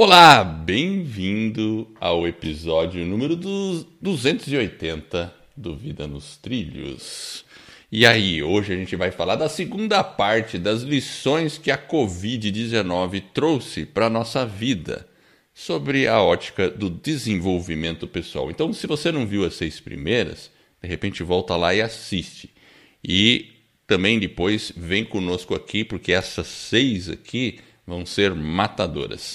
Olá, bem-vindo ao episódio número 280 do Vida nos Trilhos. E aí, hoje a gente vai falar da segunda parte das lições que a Covid-19 trouxe para a nossa vida sobre a ótica do desenvolvimento pessoal. Então, se você não viu as seis primeiras, de repente volta lá e assiste. E também depois vem conosco aqui, porque essas seis aqui vão ser matadoras.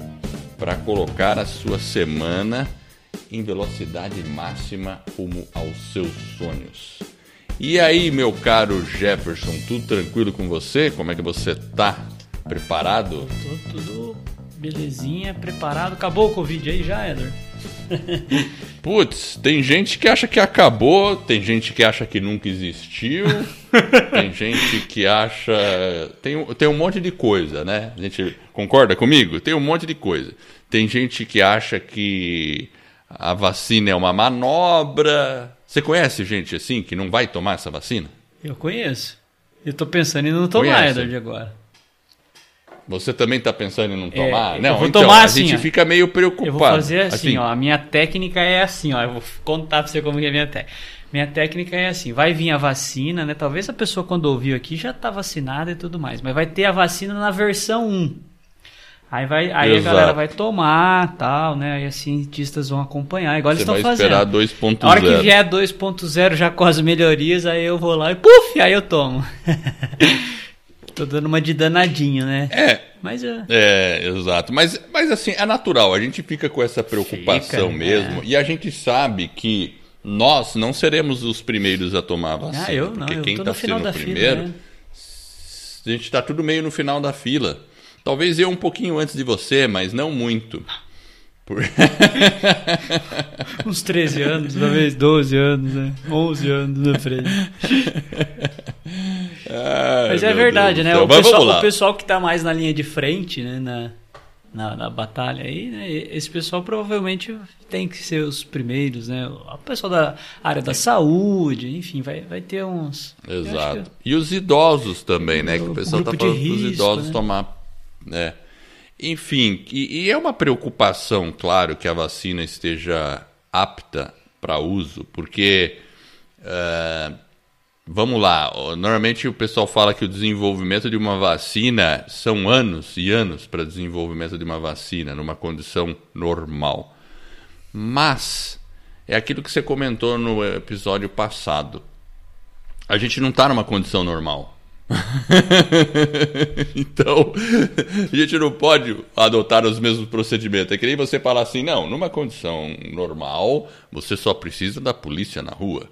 para colocar a sua semana em velocidade máxima rumo aos seus sonhos. E aí, meu caro Jefferson, tudo tranquilo com você? Como é que você tá? Preparado? Tô tudo belezinha, preparado. Acabou o Covid aí já, Eder? Putz, tem gente que acha que acabou, tem gente que acha que nunca existiu, tem gente que acha. Tem, tem um monte de coisa, né? A gente concorda comigo? Tem um monte de coisa. Tem gente que acha que a vacina é uma manobra. Você conhece gente assim que não vai tomar essa vacina? Eu conheço. Eu tô pensando em não tomar, Edward, agora. Você também está pensando em não tomar? É, não, vou então, tomar assim, a gente ó. fica meio preocupado. Eu vou fazer assim, assim, ó. A minha técnica é assim, ó. Eu vou contar para você como é a minha técnica. Minha técnica é assim, vai vir a vacina, né? Talvez a pessoa quando ouviu aqui já está vacinada e tudo mais, mas vai ter a vacina na versão 1. Aí, vai, aí a galera vai tomar, tal, né? Aí os cientistas vão acompanhar, igual Você eles estão fazendo. esperar 2.0. A hora que vier 2.0 já com as melhorias, aí eu vou lá e puf, aí eu tomo. Tô dando uma de danadinho, né? É. Mas eu... É, exato. Mas, mas assim, é natural. A gente fica com essa preocupação Fica, mesmo. é. E a gente sabe que nós não seremos os primeiros a tomar a vacina. Ah, eu não. porque Eu quem está no final sendo o primeiro, fila, né? a gente está tudo meio no final da fila. Talvez eu um pouquinho antes de você, mas não muito. Por... Uns 13 anos, talvez 12 anos, né? 11 anos na frente. Ai, Mas é verdade, Deus né? O pessoal, o pessoal que tá mais na linha de frente, né? Na, na, na batalha aí, né? Esse pessoal provavelmente tem que ser os primeiros, né? O pessoal da área da saúde, enfim, vai, vai ter uns. Exato. E os idosos também, né? Que o O pessoal está falando risco, idosos né? tomar. né? Enfim, e, e é uma preocupação, claro, que a vacina esteja apta para uso, porque. eh, vamos lá, normalmente o pessoal fala que o desenvolvimento de uma vacina são anos e anos para desenvolvimento de uma vacina numa condição normal. Mas é aquilo que você comentou no episódio passado. A gente não está numa condição normal. então, a gente não pode adotar os mesmos procedimentos. É que nem você falar assim, não, numa condição normal, você só precisa da polícia na rua.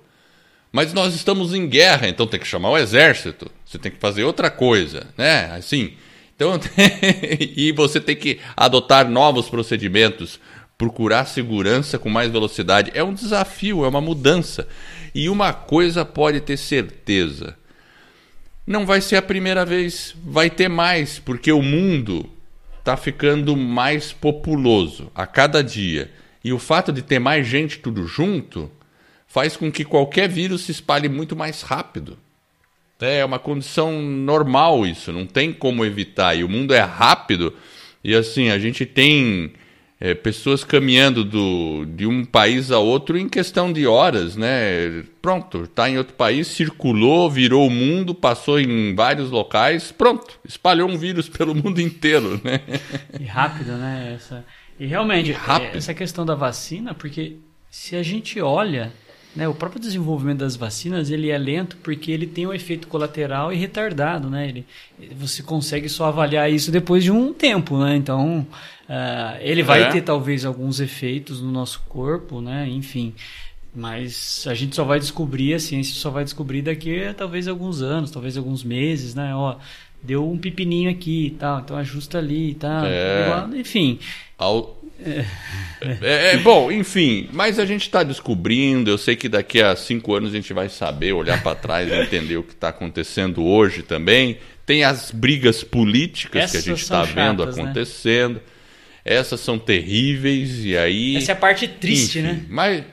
Mas nós estamos em guerra, então tem que chamar o exército. Você tem que fazer outra coisa, né? Assim. Então, e você tem que adotar novos procedimentos, procurar segurança com mais velocidade. É um desafio, é uma mudança. E uma coisa pode ter certeza: não vai ser a primeira vez, vai ter mais, porque o mundo está ficando mais populoso a cada dia. E o fato de ter mais gente tudo junto faz com que qualquer vírus se espalhe muito mais rápido. É uma condição normal isso, não tem como evitar. E o mundo é rápido, e assim, a gente tem é, pessoas caminhando do, de um país a outro em questão de horas, né? Pronto, está em outro país, circulou, virou o mundo, passou em vários locais, pronto, espalhou um vírus pelo mundo inteiro, né? E rápido, né? Essa... E realmente, E rápido. é, essa questão da vacina, porque se a gente olha, né, o próprio desenvolvimento das vacinas ele é lento porque ele tem um efeito colateral e retardado, né? Ele, você consegue só avaliar isso depois de um tempo, né? Então, ah, ele vai É. ter talvez alguns efeitos no nosso corpo, né? Enfim, mas a gente só vai descobrir, a ciência só vai descobrir daqui a talvez alguns anos, talvez alguns meses, né? Ó, deu um pepininho aqui e tal, então ajusta ali e tal. É. Enfim. Ao... É, é, bom, enfim, mas a gente está descobrindo. Eu sei que daqui a cinco anos a gente vai saber, olhar para trás e entender o que está acontecendo hoje também. Tem as brigas políticas Essas que a gente está vendo né? acontecendo. Essas são terríveis e aí. Essa é a parte triste, Enfim, né? Mas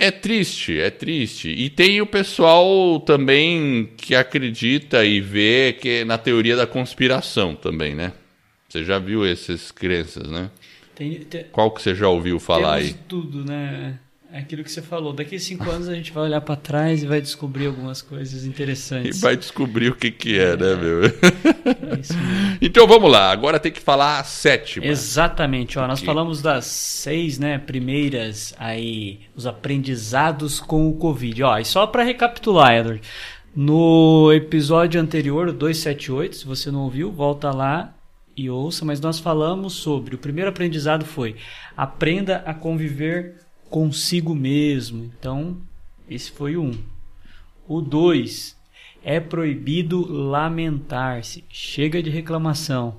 é triste, é triste. E tem o pessoal também que acredita e vê que na teoria da conspiração também, né? Você já viu essas crenças, né? Tem, tem, Qual que você já ouviu falar aí? tudo, né? É aquilo que você falou. Daqui a cinco anos a gente vai olhar para trás e vai descobrir algumas coisas E interessantes. vai descobrir o que, que é, né, meu? É isso mesmo. então vamos lá, agora tem que falar a sétima. Exatamente, ó, nós falamos das seis, né, primeiras aí, os aprendizados com o Covid. Ó, e só para recapitular, Edward, no episódio anterior, o 278, se você não ouviu, volta lá e ouça, mas nós falamos sobre, o primeiro aprendizado foi, aprenda a conviver consigo mesmo. Então, esse foi o um. O 2, é proibido lamentar-se. Chega de reclamação.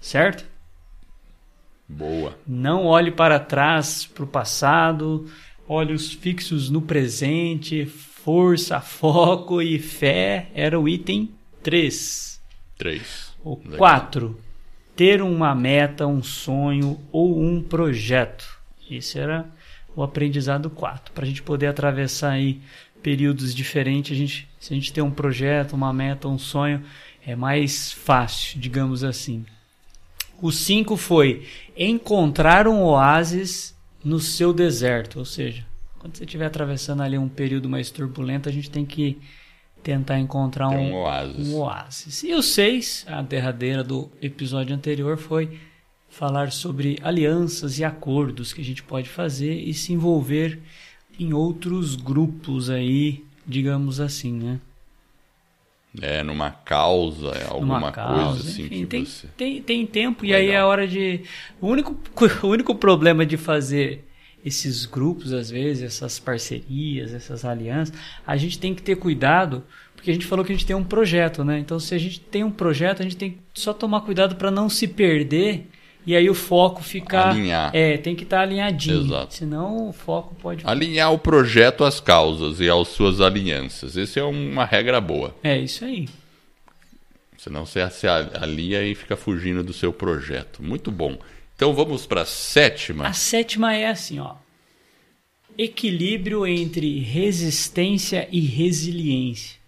Certo? Boa. Não olhe para trás, para o passado, olhos fixos no presente, força, foco e fé era o item 3. Três. O Legal. 4. Ter uma meta, um sonho ou um projeto. Esse era o aprendizado 4. Para a gente poder atravessar aí períodos diferentes, a gente, se a gente tem um projeto, uma meta, um sonho, é mais fácil, digamos assim. O 5 foi encontrar um oásis no seu deserto. Ou seja, quando você estiver atravessando ali um período mais turbulento, a gente tem que tentar encontrar um, um oásis. um oásis. E o 6, a derradeira do episódio anterior, foi falar sobre alianças e acordos que a gente pode fazer e se envolver em outros grupos aí, digamos assim, né? É, numa causa, é alguma Numa causa, coisa assim enfim, que tem, você. tem, tem tempo e Legal. aí é a hora de. O único, o único problema de fazer esses grupos, às vezes, essas parcerias, essas alianças, a gente tem que ter cuidado, porque a gente falou que a gente tem um projeto, né? Então, se a gente tem um projeto, a gente tem que só tomar cuidado para não se perder e aí o foco ficar. Alinhar. É, tem que estar alinhadinho. Exato. Senão o foco pode. Alinhar o projeto às causas e às suas alianças. Essa é uma regra boa. É isso aí. Senão você se alia e fica fugindo do seu projeto. Muito bom. Então vamos para a sétima. A sétima é assim, ó. Equilíbrio entre resistência e resiliência.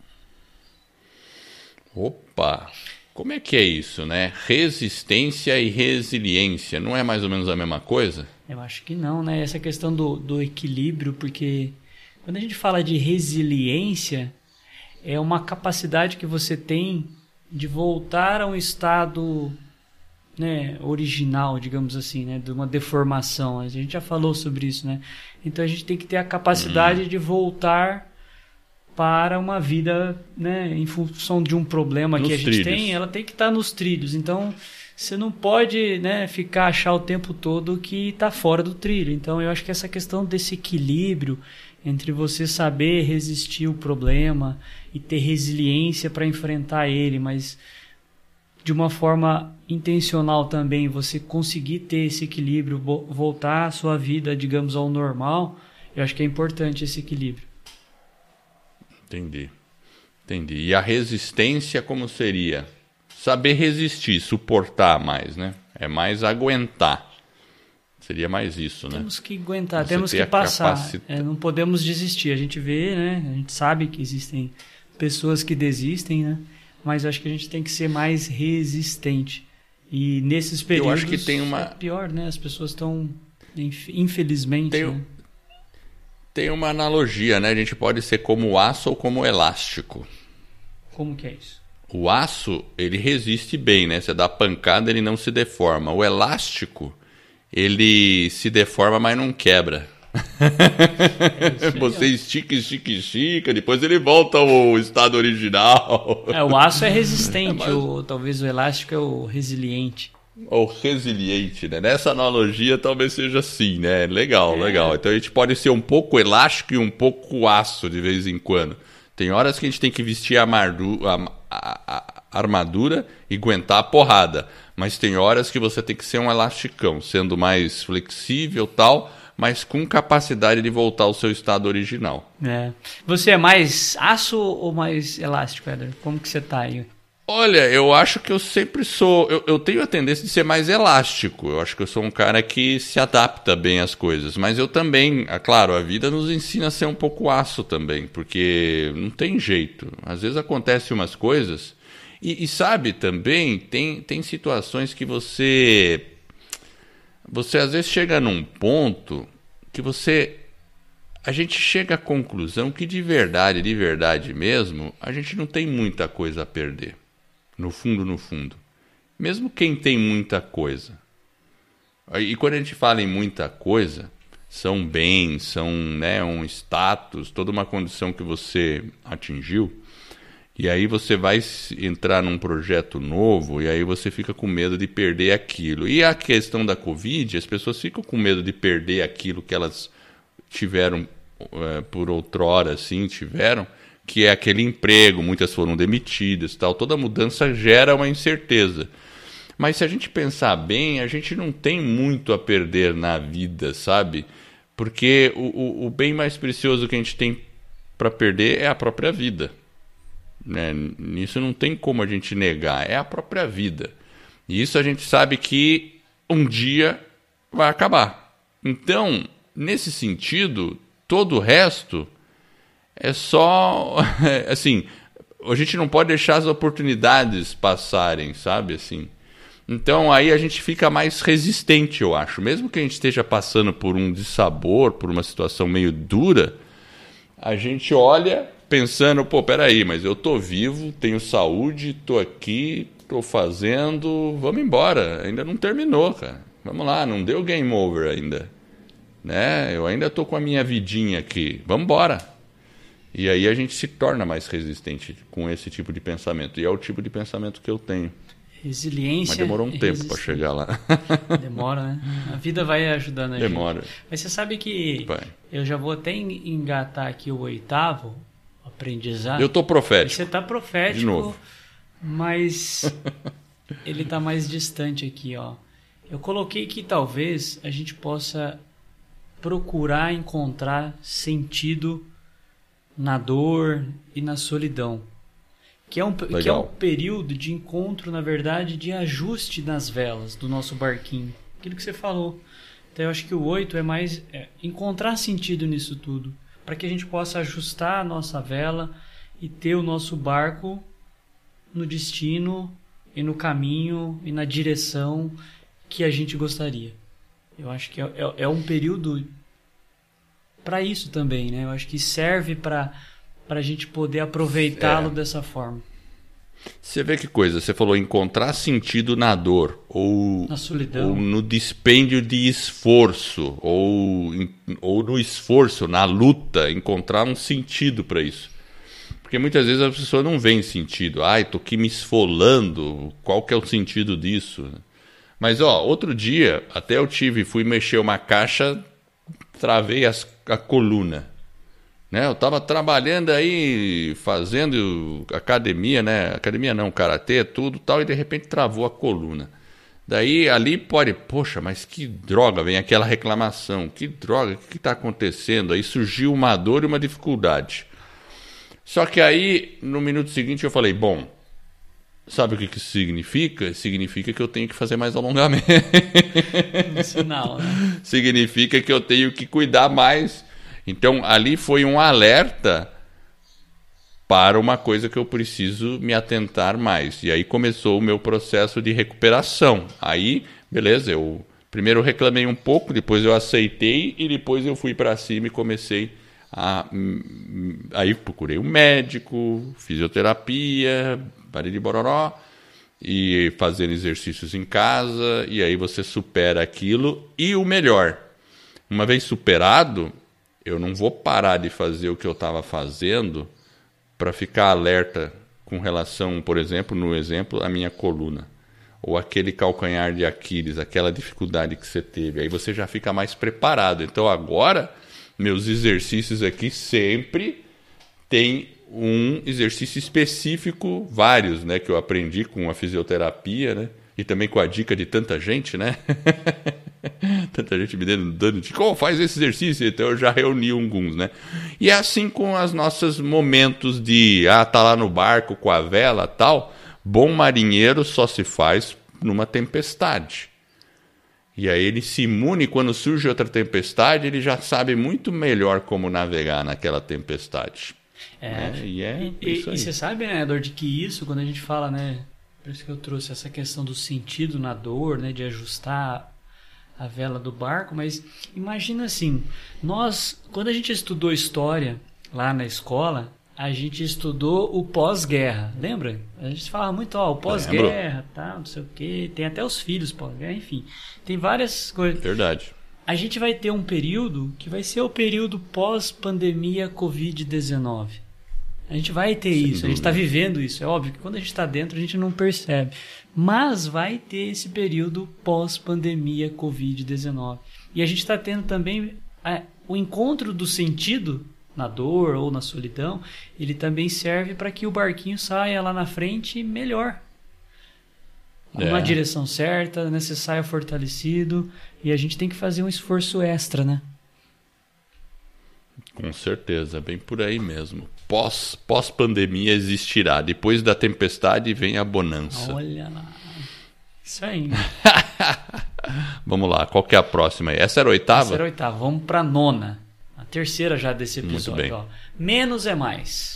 Opa! Como é que é isso, né? Resistência e resiliência. Não é mais ou menos a mesma coisa? Eu acho que não, né? Essa questão do, do equilíbrio, porque quando a gente fala de resiliência, é uma capacidade que você tem de voltar a um estado né, original, digamos assim, né, de uma deformação. A gente já falou sobre isso, né? Então a gente tem que ter a capacidade de voltar para uma vida, né, em função de um problema Nos que a gente trilhos. tem, ela tem que estar nos trilhos. Então você não pode, né, ficar achar o tempo todo que está fora do trilho. Então eu acho que essa questão desse equilíbrio entre você saber resistir o problema e ter resiliência para enfrentar ele, mas de uma forma intencional também, você conseguir ter esse equilíbrio, vo- voltar a sua vida, digamos, ao normal, eu acho que é importante esse equilíbrio. Entendi. Entendi. E a resistência como seria? Saber resistir, suportar mais, né? É mais aguentar. Seria mais isso, né? Temos que aguentar, Você temos que passar. capacita- É, não podemos desistir. A gente vê, né? A gente sabe que existem pessoas que desistem, né? Mas eu acho que a gente tem que ser mais resistente. E nesses períodos acho que tem uma- é pior, né? As pessoas estão, inf- infelizmente, Tem- né? Tem uma analogia, né? A gente pode ser como aço ou como elástico. Como que é isso? O aço, ele resiste bem, né? Você dá pancada, ele não se deforma. O elástico, ele se deforma, mas não quebra. É Você estica, estica, estica, depois ele volta ao estado original. É, o aço é resistente, É, mas- o, talvez o elástico é o resiliente. Ou resiliente, né? Nessa analogia talvez seja assim, né? Legal, legal. Então a gente pode ser um pouco elástico e um pouco aço de vez em quando. Tem horas que a gente tem que vestir a, a, a, a- armadura e aguentar a porrada. Mas tem horas que você tem que ser um elasticão, sendo mais flexível tal, mas com capacidade de voltar ao seu estado original. É. Você é mais aço ou mais elástico, Eder? Como que você tá aí? Olha, eu acho que eu sempre sou. Eu, eu, tenho a tendência de ser mais elástico. Eu acho que eu sou um cara que se adapta bem às coisas. Mas eu também, é claro, a vida nos ensina a ser um pouco aço também, porque não tem jeito. Às vezes acontecem umas coisas. E, e sabe também, tem, tem situações que você. Você às vezes chega num ponto que você a gente chega à conclusão que de verdade, de verdade mesmo, a gente não tem muita coisa a perder no fundo, no fundo. Mesmo quem tem muita coisa. E quando a gente fala em muita coisa, são bens, são né, um status, toda uma condição que você atingiu. E aí você vai entrar num projeto novo e aí você fica com medo de perder aquilo. E a questão da Covid, as pessoas ficam com medo de perder aquilo que elas tiveram é, por outrora, assim, tiveram que é aquele emprego, muitas foram demitidas, tal. Toda mudança gera uma incerteza. Mas se a gente pensar bem, a gente não tem muito a perder na vida, sabe? Porque o, o, o bem mais precioso que a gente tem para perder é a própria vida. Né? Nisso não tem como a gente negar, é a própria vida. E isso a gente sabe que um dia vai acabar. Então, nesse sentido, todo o resto é só assim, a gente não pode deixar as oportunidades passarem, sabe assim. Então aí a gente fica mais resistente, eu acho. Mesmo que a gente esteja passando por um dissabor, por uma situação meio dura, a gente olha pensando, pô, peraí, mas eu tô vivo, tenho saúde, tô aqui, tô fazendo, vamos embora. Ainda não terminou, cara. Vamos lá, não deu game over ainda. Né? Eu ainda tô com a minha vidinha aqui. Vamos embora. E aí a gente se torna mais resistente com esse tipo de pensamento. E é o tipo de pensamento que eu tenho. Resiliência. Mas demorou um tempo para chegar lá. Demora, né? A vida vai ajudando a Demora. gente. Mas você sabe que vai. eu já vou até engatar aqui o oitavo aprendizado. Eu tô profético. Você tá profético. De novo. Mas ele tá mais distante aqui, ó. Eu coloquei que talvez a gente possa procurar encontrar sentido na dor e na solidão. Que é, um, que é um período de encontro, na verdade, de ajuste nas velas do nosso barquinho. Aquilo que você falou. Então eu acho que o oito é mais é, encontrar sentido nisso tudo. Para que a gente possa ajustar a nossa vela e ter o nosso barco no destino e no caminho e na direção que a gente gostaria. Eu acho que é, é, é um período para isso também, né? Eu acho que serve para a gente poder aproveitá-lo é. dessa forma. Você vê que coisa, você falou encontrar sentido na dor, ou, na solidão. ou no dispêndio de esforço, ou, ou no esforço, na luta, encontrar um sentido para isso. Porque muitas vezes a pessoa não vê sentido. Ai, tô aqui me esfolando, qual que é o sentido disso? Mas ó, outro dia, até eu tive, fui mexer uma caixa, travei as a coluna. Né? Eu estava trabalhando aí, fazendo academia, né? Academia não, karatê, tudo tal, e de repente travou a coluna. Daí ali pode, poxa, mas que droga, vem aquela reclamação, que droga, o que está acontecendo? Aí surgiu uma dor e uma dificuldade. Só que aí, no minuto seguinte, eu falei, bom, sabe o que, que isso significa? Significa que eu tenho que fazer mais alongamento. Um sinal, né? significa que eu tenho que cuidar mais. Então, ali foi um alerta para uma coisa que eu preciso me atentar mais. E aí começou o meu processo de recuperação. Aí, beleza, eu primeiro reclamei um pouco, depois eu aceitei e depois eu fui para cima e comecei a aí procurei um médico, fisioterapia, de bororó e fazer exercícios em casa e aí você supera aquilo e o melhor, uma vez superado, eu não vou parar de fazer o que eu estava fazendo para ficar alerta com relação, por exemplo, no exemplo, a minha coluna ou aquele calcanhar de Aquiles, aquela dificuldade que você teve. Aí você já fica mais preparado. Então agora meus exercícios aqui sempre tem um exercício específico, vários, né, que eu aprendi com a fisioterapia, né, e também com a dica de tanta gente, né? tanta gente me dando, dando dica, oh, faz esse exercício, então eu já reuni alguns, né? E é assim com os nossos momentos de, ah, tá lá no barco com a vela tal, bom marinheiro só se faz numa tempestade. E aí ele se imune quando surge outra tempestade, ele já sabe muito melhor como navegar naquela tempestade. É, né? e é e. E você sabe, né, Edor, de que isso, quando a gente fala, né, por isso que eu trouxe essa questão do sentido na dor, né, de ajustar a vela do barco, mas imagina assim, nós, quando a gente estudou história lá na escola, a gente estudou o pós-guerra, lembra? A gente fala muito, ó, o pós-guerra, tá, não sei o quê, tem até os filhos pós-guerra, enfim, tem várias coisas. Verdade. A gente vai ter um período que vai ser o período pós-pandemia Covid-19. A gente vai ter Sem isso, dúvida. a gente está vivendo isso. É óbvio que quando a gente está dentro a gente não percebe. Mas vai ter esse período pós-pandemia Covid-19. E a gente está tendo também é, o encontro do sentido na dor ou na solidão. Ele também serve para que o barquinho saia lá na frente melhor. É. Uma direção certa, né? Saia fortalecido. E a gente tem que fazer um esforço extra, né? Com certeza, bem por aí mesmo. Pós, pós-pandemia existirá. Depois da tempestade vem a bonança. Olha lá. Isso aí. Vamos lá, qual que é a próxima aí? Essa era a oitava? Essa era a oitava. Vamos para a nona. A terceira já desse episódio. Muito bem. Ó. Menos é mais.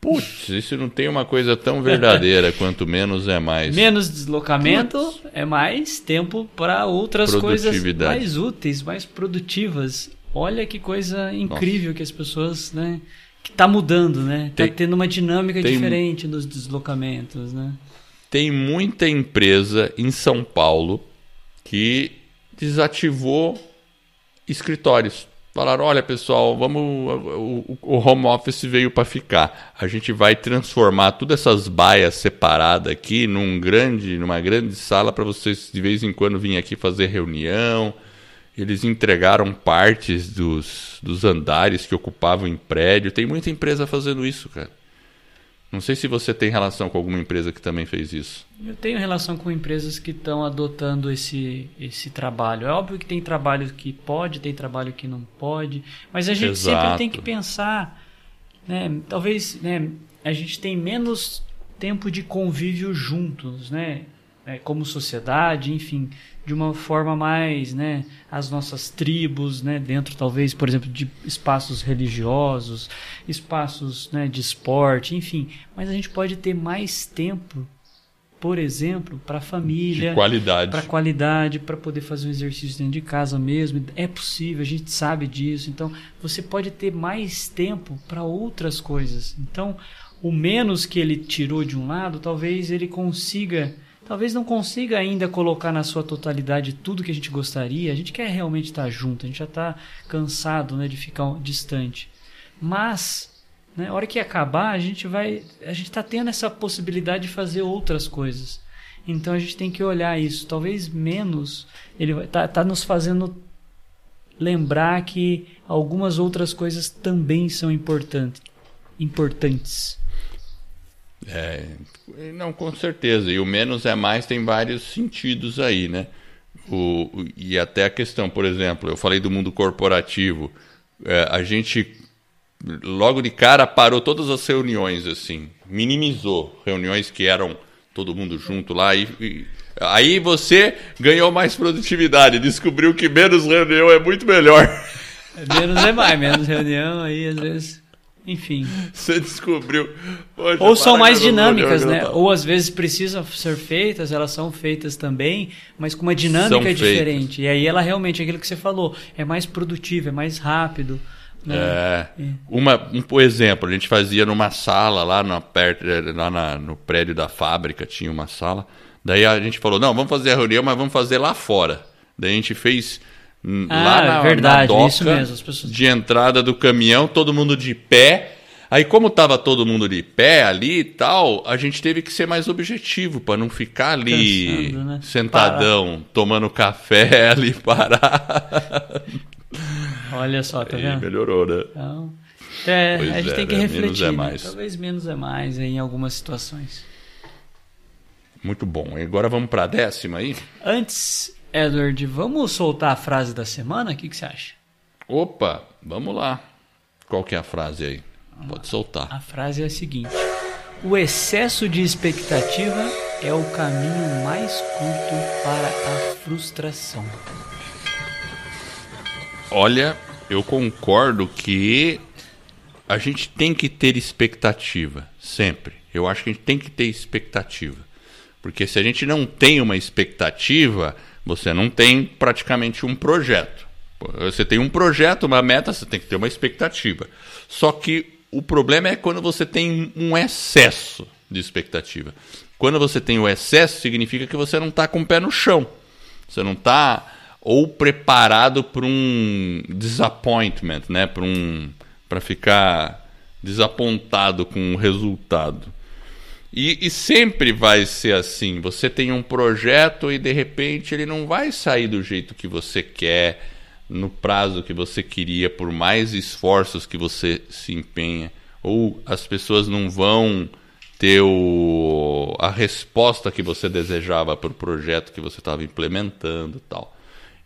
Putz, isso não tem uma coisa tão verdadeira quanto menos é mais. Menos deslocamento Putz. é mais tempo para outras coisas mais úteis, mais produtivas. Olha que coisa incrível Nossa. que as pessoas, né? Que tá mudando, né? Tá tem, tendo uma dinâmica tem, diferente nos deslocamentos, né? Tem muita empresa em São Paulo que desativou escritórios. Falaram, olha pessoal, vamos, o, o home office veio para ficar. A gente vai transformar todas essas baias separadas aqui num grande, numa grande sala para vocês de vez em quando virem aqui fazer reunião eles entregaram partes dos, dos andares que ocupavam em prédio. Tem muita empresa fazendo isso, cara. Não sei se você tem relação com alguma empresa que também fez isso. Eu tenho relação com empresas que estão adotando esse, esse trabalho. É óbvio que tem trabalho que pode, tem trabalho que não pode, mas a gente Exato. sempre tem que pensar, né? Talvez, né? A gente tem menos tempo de convívio juntos, né? É, como sociedade, enfim, de uma forma mais, né, as nossas tribos, né, dentro talvez, por exemplo, de espaços religiosos, espaços, né, de esporte, enfim, mas a gente pode ter mais tempo, por exemplo, para a família, qualidade, para qualidade, para poder fazer um exercício dentro de casa mesmo, é possível, a gente sabe disso. Então, você pode ter mais tempo para outras coisas. Então, o menos que ele tirou de um lado, talvez ele consiga talvez não consiga ainda colocar na sua totalidade tudo que a gente gostaria. A gente quer realmente estar junto, a gente já está cansado né, de ficar distante. Mas, né, hora que acabar, a gente vai. A gente está tendo essa possibilidade de fazer outras coisas. Então a gente tem que olhar isso. Talvez menos. Ele está tá nos fazendo lembrar que algumas outras coisas também são importantes. importantes. É, não, com certeza. E o menos é mais tem vários sentidos aí, né? O, e até a questão, por exemplo, eu falei do mundo corporativo. É, a gente logo de cara parou todas as reuniões, assim, minimizou reuniões que eram todo mundo junto lá e, e aí você ganhou mais produtividade, descobriu que menos reunião é muito melhor. Menos é mais, menos reunião aí às vezes enfim. Você descobriu. Poxa, Ou são mais dinâmicas, né? Ou às vezes precisam ser feitas, elas são feitas também, mas com uma dinâmica diferente. E aí ela realmente, aquilo que você falou, é mais produtiva, é mais rápido. Né? É. é. Uma, um por exemplo, a gente fazia numa sala lá, na, perto, lá na, no prédio da fábrica, tinha uma sala. Daí a gente falou: não, vamos fazer a reunião, mas vamos fazer lá fora. Daí a gente fez ah, lá na, verdade, na doca mesmo, pessoas... de entrada do caminhão, todo mundo de pé. Aí, como tava todo mundo de pé ali e tal, a gente teve que ser mais objetivo para não ficar ali Cansando, né? sentadão, Parar. tomando café ali parado. Olha só, tá vendo? melhorou, né? Então, É, Pois a gente é, tem que né? refletir. Menos é né? mais. Talvez menos é mais aí em algumas situações. Muito bom. E agora vamos para a décima aí? Antes, Edward, vamos soltar a frase da semana? O que, que você acha? Opa, vamos lá. Qual que é a frase aí? Pode soltar. A frase é a seguinte: O excesso de expectativa é o caminho mais curto para a frustração. Olha, eu concordo que a gente tem que ter expectativa, sempre. Eu acho que a gente tem que ter expectativa. Porque se a gente não tem uma expectativa, você não tem praticamente um projeto. Você tem um projeto, uma meta, você tem que ter uma expectativa. Só que o problema é quando você tem um excesso de expectativa. Quando você tem o excesso, significa que você não está com o pé no chão. Você não está ou preparado para um disappointment, né? Para um para ficar desapontado com o resultado. E, e, sempre vai ser assim. Você tem um projeto e de repente ele não vai sair do jeito que você quer, no prazo que você queria, por mais esforços que você se empenha. Ou as pessoas não vão ter o, a resposta que você desejava para o projeto que você estava implementando tal.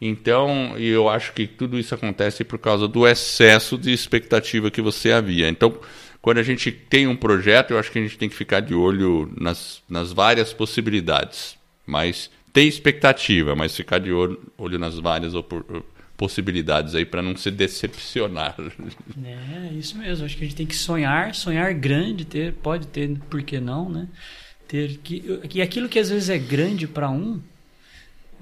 Então, eu acho que tudo isso acontece por causa do excesso de expectativa que você havia. Então, quando a gente tem um projeto, eu acho que a gente tem que ficar de olho nas, nas várias possibilidades. Mas ter expectativa, mas ficar de olho, olho nas várias possibilidades aí para não se decepcionar. É, isso mesmo. Acho que a gente tem que sonhar, sonhar grande, ter, pode ter, por que não, né? Ter que, que aquilo que às vezes é grande para um,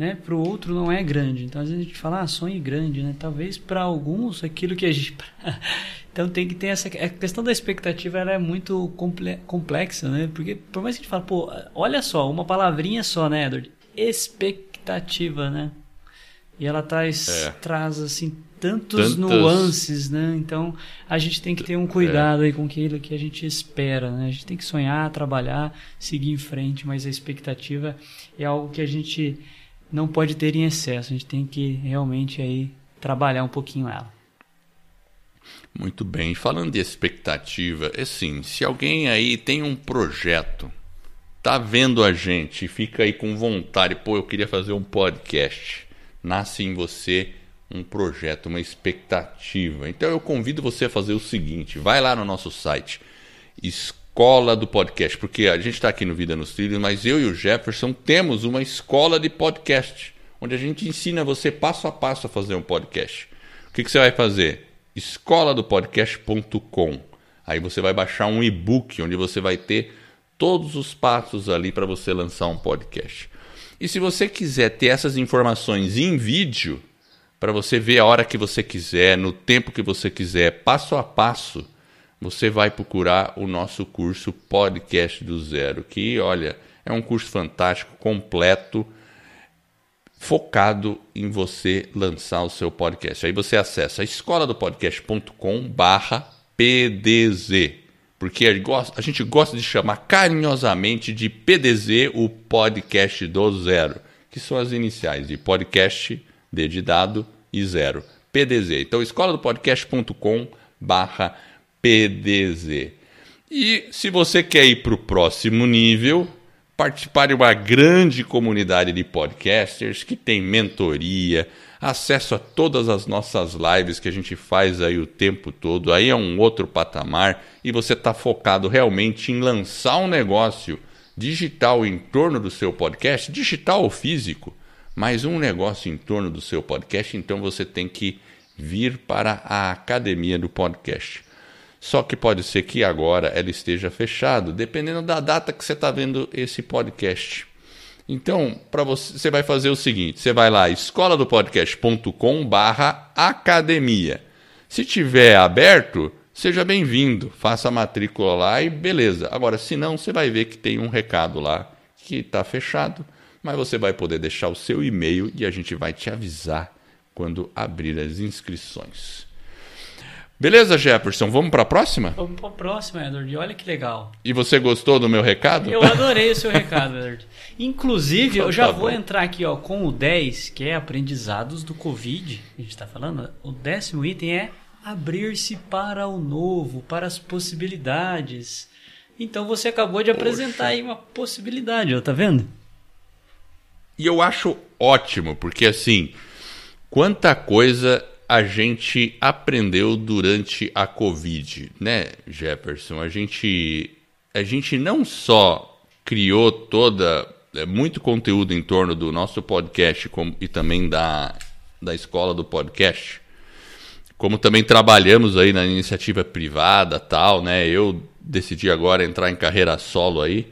né, para o outro não é grande. Então às vezes a gente fala, ah, sonhe grande, né? Talvez para alguns aquilo que a gente Então tem que ter essa a questão da expectativa ela é muito complexa, né? Porque por mais que a gente fale, pô, olha só, uma palavrinha só, né, Edward? Expectativa, né? E ela traz, é. traz assim tantos Tantas... nuances, né? Então a gente tem que ter um cuidado é. aí com aquilo que a gente espera, né? A gente tem que sonhar, trabalhar, seguir em frente, mas a expectativa é algo que a gente não pode ter em excesso. A gente tem que realmente aí trabalhar um pouquinho ela. Muito bem. Falando de expectativa, é assim, se alguém aí tem um projeto, tá vendo a gente fica aí com vontade, pô, eu queria fazer um podcast. Nasce em você um projeto, uma expectativa. Então eu convido você a fazer o seguinte: vai lá no nosso site, Escola do Podcast, porque a gente está aqui no Vida nos Trilhos, mas eu e o Jefferson temos uma escola de podcast, onde a gente ensina você passo a passo a fazer um podcast. O que, que você vai fazer? escoladopodcast.com. Aí você vai baixar um e-book onde você vai ter todos os passos ali para você lançar um podcast. E se você quiser ter essas informações em vídeo, para você ver a hora que você quiser, no tempo que você quiser, passo a passo, você vai procurar o nosso curso Podcast do Zero, que, olha, é um curso fantástico, completo focado em você lançar o seu podcast. Aí você acessa escola do barra PDZ, porque a gente gosta de chamar carinhosamente de PDZ o podcast do zero, que são as iniciais de podcast, D de dado e zero. PDZ. Então, escola do barra PDZ. E se você quer ir para o próximo nível, participar de uma grande comunidade de podcasters que tem mentoria, acesso a todas as nossas lives que a gente faz aí o tempo todo. Aí é um outro patamar e você está focado realmente em lançar um negócio digital em torno do seu podcast, digital ou físico, mas um negócio em torno do seu podcast, então você tem que vir para a academia do podcast. Só que pode ser que agora ela esteja fechada, dependendo da data que você está vendo esse podcast. Então, para você, você vai fazer o seguinte: você vai lá, escola do podcast.com/barra academia. Se tiver aberto, seja bem-vindo, faça a matrícula lá e beleza. Agora, se não, você vai ver que tem um recado lá que está fechado, mas você vai poder deixar o seu e-mail e a gente vai te avisar quando abrir as inscrições. Beleza, Jefferson? Vamos para a próxima? Vamos para a próxima, Edward. Olha que legal. E você gostou do meu recado? Eu adorei o seu recado, Edward. Inclusive, então, eu já tá vou bom. entrar aqui ó, com o 10, que é aprendizados do Covid. A gente está falando. O décimo item é abrir-se para o novo, para as possibilidades. Então você acabou de apresentar aí uma possibilidade, ó, tá vendo? E eu acho ótimo, porque assim, quanta coisa a gente aprendeu durante a Covid, né, Jefferson? A gente, a gente não só criou toda é, muito conteúdo em torno do nosso podcast como, e também da, da escola do podcast, como também trabalhamos aí na iniciativa privada tal, né? Eu decidi agora entrar em carreira solo aí.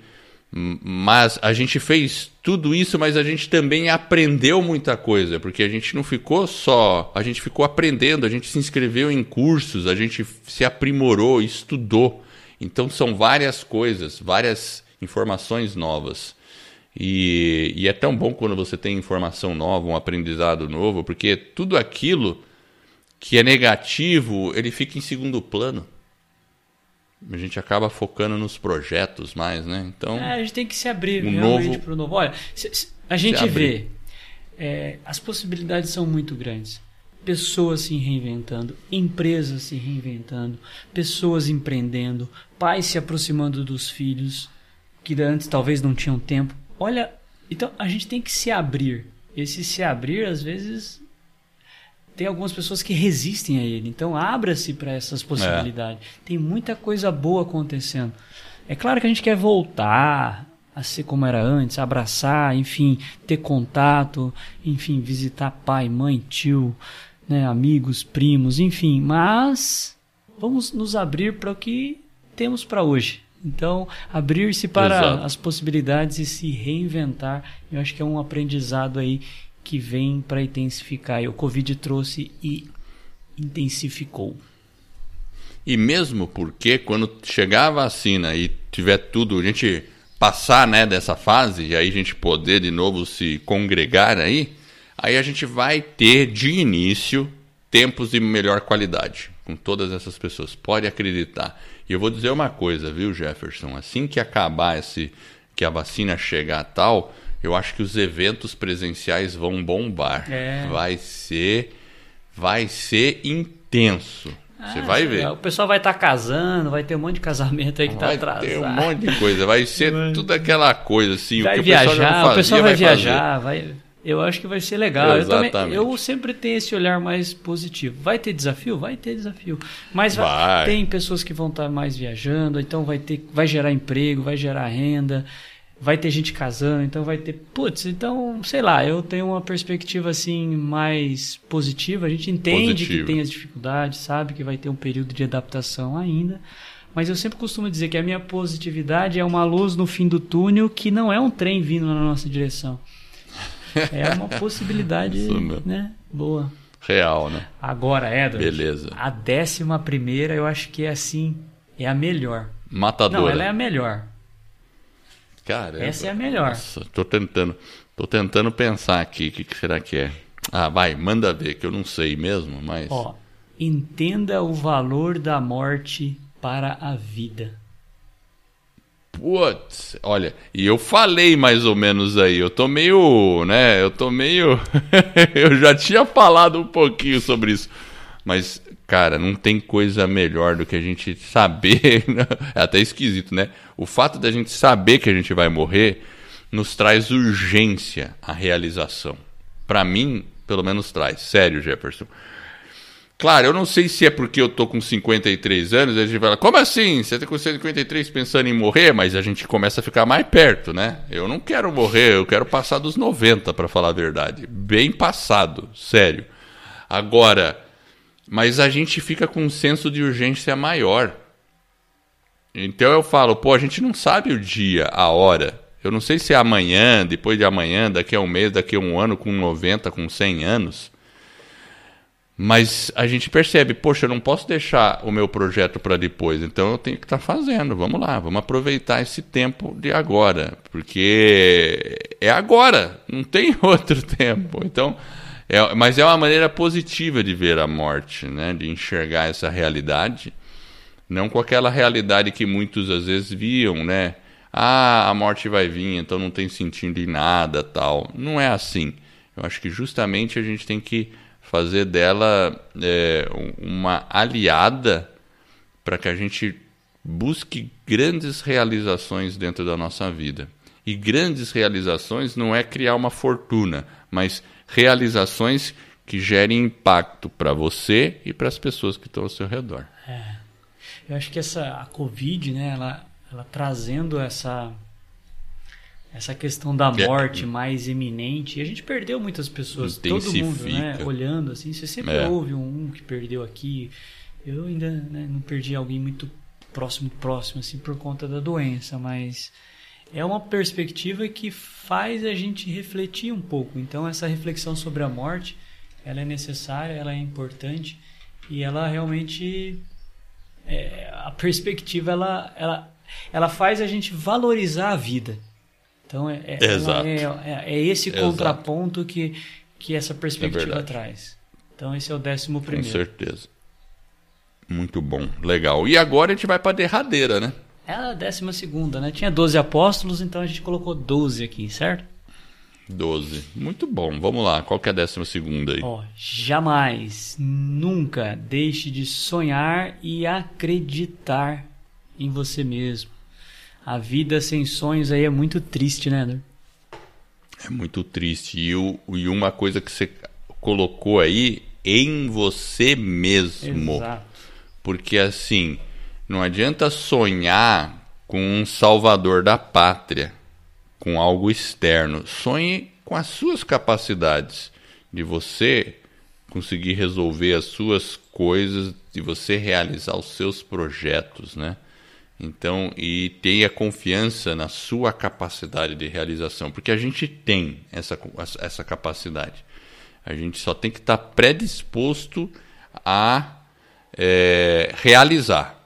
Mas a gente fez tudo isso, mas a gente também aprendeu muita coisa, porque a gente não ficou só, a gente ficou aprendendo, a gente se inscreveu em cursos, a gente se aprimorou, estudou. Então são várias coisas, várias informações novas. E, e é tão bom quando você tem informação nova, um aprendizado novo, porque tudo aquilo que é negativo, ele fica em segundo plano a gente acaba focando nos projetos mais, né? Então, é, a gente tem que se abrir um realmente para o novo. Olha, a gente vê, é, as possibilidades são muito grandes. Pessoas se reinventando, empresas se reinventando, pessoas empreendendo, pais se aproximando dos filhos que antes talvez não tinham tempo. Olha, então a gente tem que se abrir. Esse se abrir, às vezes, tem algumas pessoas que resistem a ele. Então, abra-se para essas possibilidades. É. Tem muita coisa boa acontecendo. É claro que a gente quer voltar a ser como era antes, abraçar, enfim, ter contato, enfim, visitar pai, mãe, tio, né, amigos, primos, enfim. Mas vamos nos abrir para o que temos para hoje. Então, abrir-se para Exato. as possibilidades e se reinventar, eu acho que é um aprendizado aí que vem para intensificar. E o Covid trouxe e intensificou. E mesmo porque quando chegar a vacina e tiver tudo, a gente passar né, dessa fase e aí a gente poder de novo se congregar aí, aí a gente vai ter de início tempos de melhor qualidade com todas essas pessoas. Pode acreditar. E eu vou dizer uma coisa, viu, Jefferson? Assim que acabar esse, que a vacina chegar tal, eu acho que os eventos presenciais vão bombar. É. Vai ser vai ser intenso. Ah, Você vai ver. O pessoal vai estar tá casando, vai ter um monte de casamento aí que está atrasado. Vai ter um monte de coisa. Vai ser tudo aquela coisa assim. Vai o que viajar, o pessoal, fazia, o pessoal vai, vai viajar, vai. Eu acho que vai ser legal. Eu, também, eu, sempre tenho esse olhar mais positivo. Vai ter desafio? Vai ter desafio. Mas vai. tem pessoas que vão estar tá mais viajando, então vai ter, vai gerar emprego, vai gerar renda vai ter gente casando, então vai ter. Putz, então, sei lá, eu tenho uma perspectiva assim mais positiva. A gente entende Positivo. que tem as dificuldades, sabe que vai ter um período de adaptação ainda. Mas eu sempre costumo dizer que a minha positividade é uma luz no fim do túnel que não é um trem vindo na nossa direção. É uma possibilidade, né? Boa. Real, né? Agora, Edward. Beleza. A décima primeira eu acho que é assim, é a melhor. Matadora. Não, ela é a melhor. Caramba. Essa é a melhor. Nossa, tô tentando, tô tentando pensar aqui, o que, que, será que é? Ah, vai, manda ver, que eu não sei mesmo, mas... Ó, entenda o valor da morte para a vida. Putz, olha, e eu falei mais ou menos aí, eu tô meio, né, eu tô meio... eu já tinha falado um pouquinho sobre isso, mas Cara, não tem coisa melhor do que a gente saber. É até esquisito, né? O fato da gente saber que a gente vai morrer nos traz urgência à realização. Para mim, pelo menos traz. Sério, Jefferson. Claro, eu não sei se é porque eu tô com 53 anos, a gente fala, como assim? Você tá com 53 pensando em morrer? Mas a gente começa a ficar mais perto, né? Eu não quero morrer, eu quero passar dos 90, para falar a verdade. Bem passado, sério. Agora, mas a gente fica com um senso de urgência maior. Então eu falo, pô, a gente não sabe o dia, a hora. Eu não sei se é amanhã, depois de amanhã, daqui a um mês, daqui a um ano, com 90, com 100 anos. Mas a gente percebe, poxa, eu não posso deixar o meu projeto para depois, então eu tenho que estar tá fazendo. Vamos lá, vamos aproveitar esse tempo de agora, porque é agora, não tem outro tempo. Então, é, mas é uma maneira positiva de ver a morte, né? de enxergar essa realidade, não com aquela realidade que muitos às vezes viam, né? Ah, a morte vai vir, então não tem sentido em nada, tal. Não é assim. Eu acho que justamente a gente tem que fazer dela é, uma aliada para que a gente busque grandes realizações dentro da nossa vida. E grandes realizações não é criar uma fortuna, mas realizações que gerem impacto para você e para as pessoas que estão ao seu redor. É. Eu acho que essa a Covid, né, ela, ela trazendo essa essa questão da é. morte é. mais iminente, e a gente perdeu muitas pessoas, todo mundo, né, olhando assim, você sempre é. ouve um que perdeu aqui. Eu ainda né, não perdi alguém muito próximo próximo assim por conta da doença, mas é uma perspectiva que faz a gente refletir um pouco. Então essa reflexão sobre a morte, ela é necessária, ela é importante e ela realmente é, a perspectiva ela, ela, ela faz a gente valorizar a vida. Então é, é, é, é esse Exato. contraponto que, que essa perspectiva traz. Então esse é o décimo primeiro. Com certeza. Muito bom, legal. E agora a gente vai para a derradeira, né? É a décima segunda, né? Tinha 12 apóstolos, então a gente colocou 12 aqui, certo? 12. Muito bom. Vamos lá. Qual que é a décima segunda aí? Ó, jamais, nunca deixe de sonhar e acreditar em você mesmo. A vida sem sonhos aí é muito triste, né, André? É muito triste. E, o, e uma coisa que você colocou aí, em você mesmo. Exato. Porque assim, não adianta sonhar com um salvador da pátria, com algo externo. Sonhe com as suas capacidades de você conseguir resolver as suas coisas, de você realizar os seus projetos, né? Então, e tenha confiança na sua capacidade de realização, porque a gente tem essa, essa capacidade. A gente só tem que estar predisposto a é, realizar.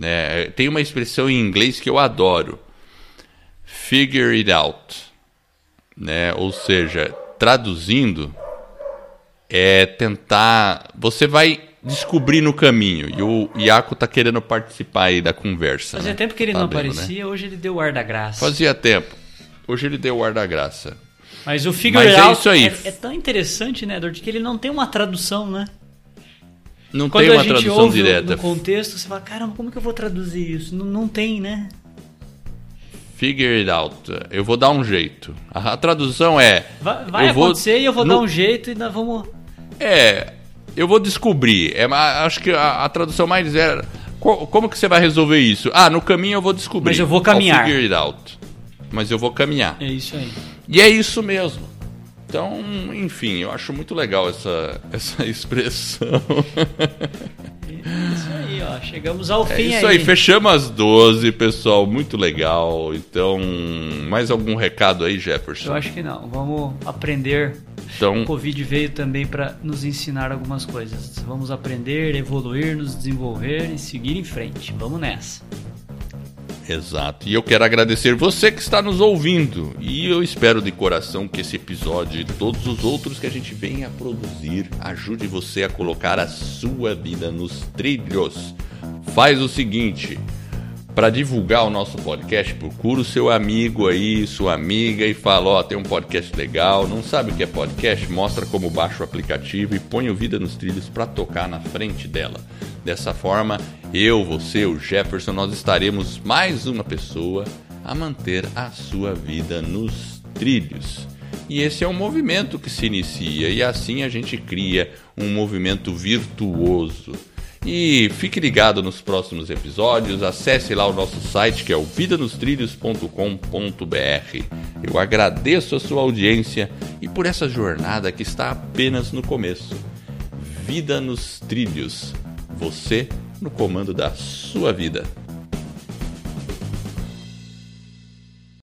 Né? Tem uma expressão em inglês que eu adoro: figure it out. Né? Ou seja, traduzindo, é tentar. Você vai descobrir no caminho. E o Iaco tá querendo participar aí da conversa. Fazia né? tempo que ele tá não vendo, aparecia, né? hoje ele deu o ar da graça. Fazia tempo. Hoje ele deu o ar da graça. Mas o figure Mas out é, é, é, tão interessante, né, Dor, que ele não tem uma tradução, né? Não Quando tem uma tradução direta. No contexto, você fala, caramba, como que eu vou traduzir isso? Não, não tem, né? Figure it out. Eu vou dar um jeito. A, a tradução é. Vai, vai acontecer vou, e eu vou no... dar um jeito e nós vamos. É. Eu vou descobrir. É, acho que a, a tradução mais é. Como que você vai resolver isso? Ah, no caminho eu vou descobrir. Mas eu vou caminhar. I'll figure it out. Mas eu vou caminhar. É isso aí. E é isso mesmo. Então, enfim, eu acho muito legal essa, essa expressão. Isso aí, ó. Chegamos ao é fim isso aí. aí. Fechamos as 12, pessoal. Muito legal. Então, mais algum recado aí, Jefferson? Eu acho que não. Vamos aprender. Então, o Covid veio também para nos ensinar algumas coisas. Vamos aprender, evoluir, nos desenvolver e seguir em frente. Vamos nessa. Exato. E eu quero agradecer você que está nos ouvindo. E eu espero de coração que esse episódio e todos os outros que a gente venha a produzir ajude você a colocar a sua vida nos trilhos. Faz o seguinte, para divulgar o nosso podcast, procura o seu amigo aí, sua amiga e fala: Ó, oh, tem um podcast legal. Não sabe o que é podcast? Mostra como baixa o aplicativo e põe o Vida nos Trilhos para tocar na frente dela. Dessa forma, eu, você, o Jefferson, nós estaremos mais uma pessoa a manter a sua vida nos trilhos. E esse é um movimento que se inicia, e assim a gente cria um movimento virtuoso e fique ligado nos próximos episódios. Acesse lá o nosso site que é o vidanostrilhos.com.br. Eu agradeço a sua audiência e por essa jornada que está apenas no começo. Vida nos Trilhos. Você no comando da sua vida.